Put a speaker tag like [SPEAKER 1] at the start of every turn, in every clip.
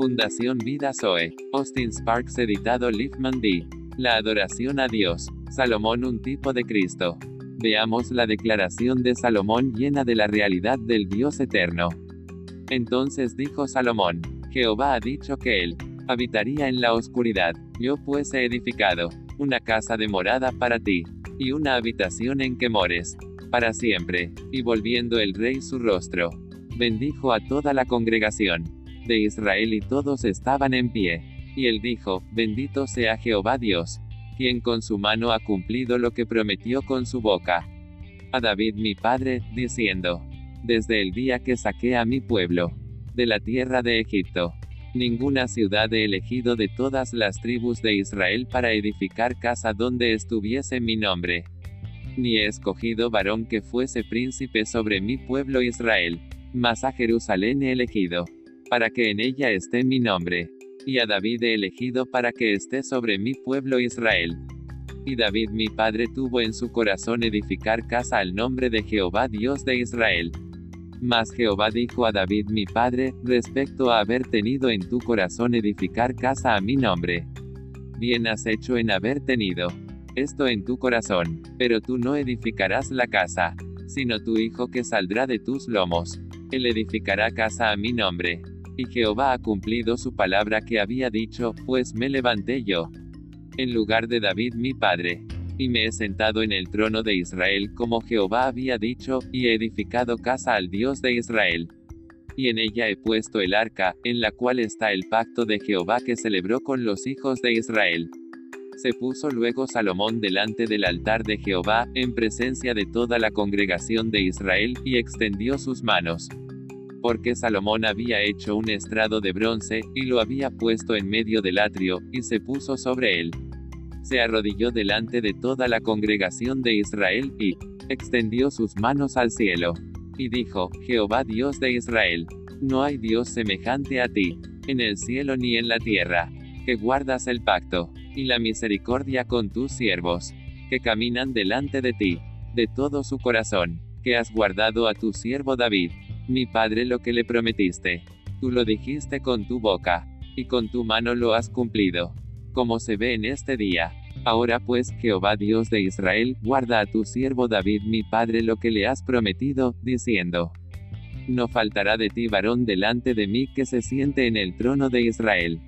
[SPEAKER 1] Fundación Vida Zoe. Austin Sparks editado Liefman D. La adoración a Dios. Salomón un tipo de Cristo. Veamos la declaración de Salomón llena de la realidad del Dios eterno. Entonces dijo Salomón, Jehová ha dicho que él habitaría en la oscuridad, yo pues he edificado una casa de morada para ti, y una habitación en que mores, para siempre. Y volviendo el rey su rostro, bendijo a toda la congregación de Israel y todos estaban en pie. Y él dijo, bendito sea Jehová Dios, quien con su mano ha cumplido lo que prometió con su boca. A David mi padre, diciendo, desde el día que saqué a mi pueblo de la tierra de Egipto, ninguna ciudad he elegido de todas las tribus de Israel para edificar casa donde estuviese mi nombre. Ni he escogido varón que fuese príncipe sobre mi pueblo Israel, mas a Jerusalén he elegido, para que en ella esté mi nombre, y a David he elegido para que esté sobre mi pueblo Israel. Y David mi padre tuvo en su corazón edificar casa al nombre de Jehová Dios de Israel. Mas Jehová dijo a David mi padre, respecto a haber tenido en tu corazón edificar casa a mi nombre. Bien has hecho en haber tenido esto en tu corazón, pero tú no edificarás la casa, sino tu hijo que saldrá de tus lomos. Él edificará casa a mi nombre. Y Jehová ha cumplido su palabra que había dicho, pues me levanté yo. En lugar de David mi padre y me he sentado en el trono de Israel como Jehová había dicho, y he edificado casa al Dios de Israel. Y en ella he puesto el arca, en la cual está el pacto de Jehová que celebró con los hijos de Israel. Se puso luego Salomón delante del altar de Jehová, en presencia de toda la congregación de Israel, y extendió sus manos. Porque Salomón había hecho un estrado de bronce, y lo había puesto en medio del atrio, y se puso sobre él se arrodilló delante de toda la congregación de Israel, y extendió sus manos al cielo. Y dijo, Jehová Dios de Israel, no hay Dios semejante a ti, en el cielo ni en la tierra, que guardas el pacto, y la misericordia con tus siervos, que caminan delante de ti, de todo su corazón, que has guardado a tu siervo David, mi padre lo que le prometiste. Tú lo dijiste con tu boca, y con tu mano lo has cumplido como se ve en este día. Ahora pues, Jehová Dios de Israel, guarda a tu siervo David mi padre lo que le has prometido, diciendo, No faltará de ti varón delante de mí que se siente en el trono de Israel.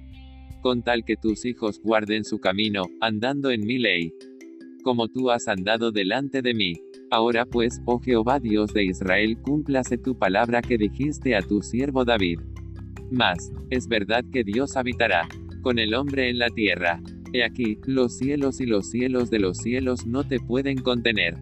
[SPEAKER 1] Con tal que tus hijos guarden su camino, andando en mi ley. Como tú has andado delante de mí. Ahora pues, oh Jehová Dios de Israel, cúmplase tu palabra que dijiste a tu siervo David. Mas, es verdad que Dios habitará con el hombre en la tierra. He aquí, los cielos y los cielos de los cielos no te pueden contener.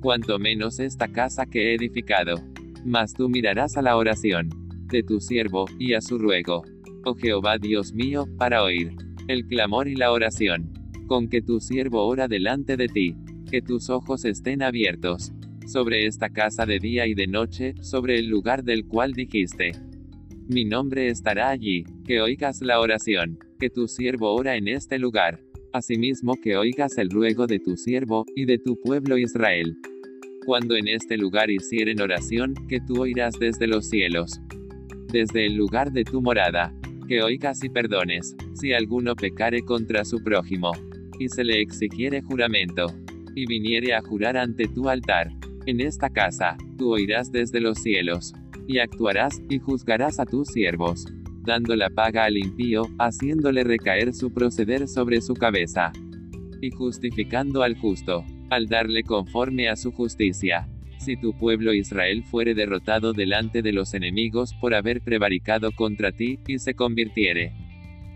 [SPEAKER 1] Cuanto menos esta casa que he edificado. Mas tú mirarás a la oración de tu siervo, y a su ruego. Oh Jehová Dios mío, para oír el clamor y la oración. Con que tu siervo ora delante de ti. Que tus ojos estén abiertos. Sobre esta casa de día y de noche, sobre el lugar del cual dijiste mi nombre estará allí, que oigas la oración, que tu siervo ora en este lugar, asimismo que oigas el ruego de tu siervo, y de tu pueblo Israel. Cuando en este lugar hicieren oración, que tú oirás desde los cielos, desde el lugar de tu morada, que oigas y perdones, si alguno pecare contra su prójimo, y se le exigiere juramento, y viniere a jurar ante tu altar, en esta casa, tú oirás desde los cielos y actuarás, y juzgarás a tus siervos, dando la paga al impío, haciéndole recaer su proceder sobre su cabeza, y justificando al justo, al darle conforme a su justicia. Si tu pueblo Israel fuere derrotado delante de los enemigos por haber prevaricado contra ti, y se convirtiere,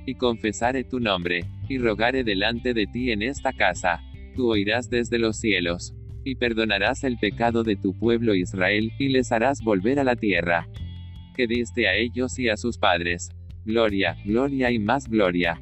[SPEAKER 1] y confesare tu nombre, y rogare delante de ti en esta casa, tú oirás desde los cielos, y perdonarás el pecado de tu pueblo Israel, y les harás volver a la tierra que diste a ellos y a sus padres. Gloria, gloria y más gloria.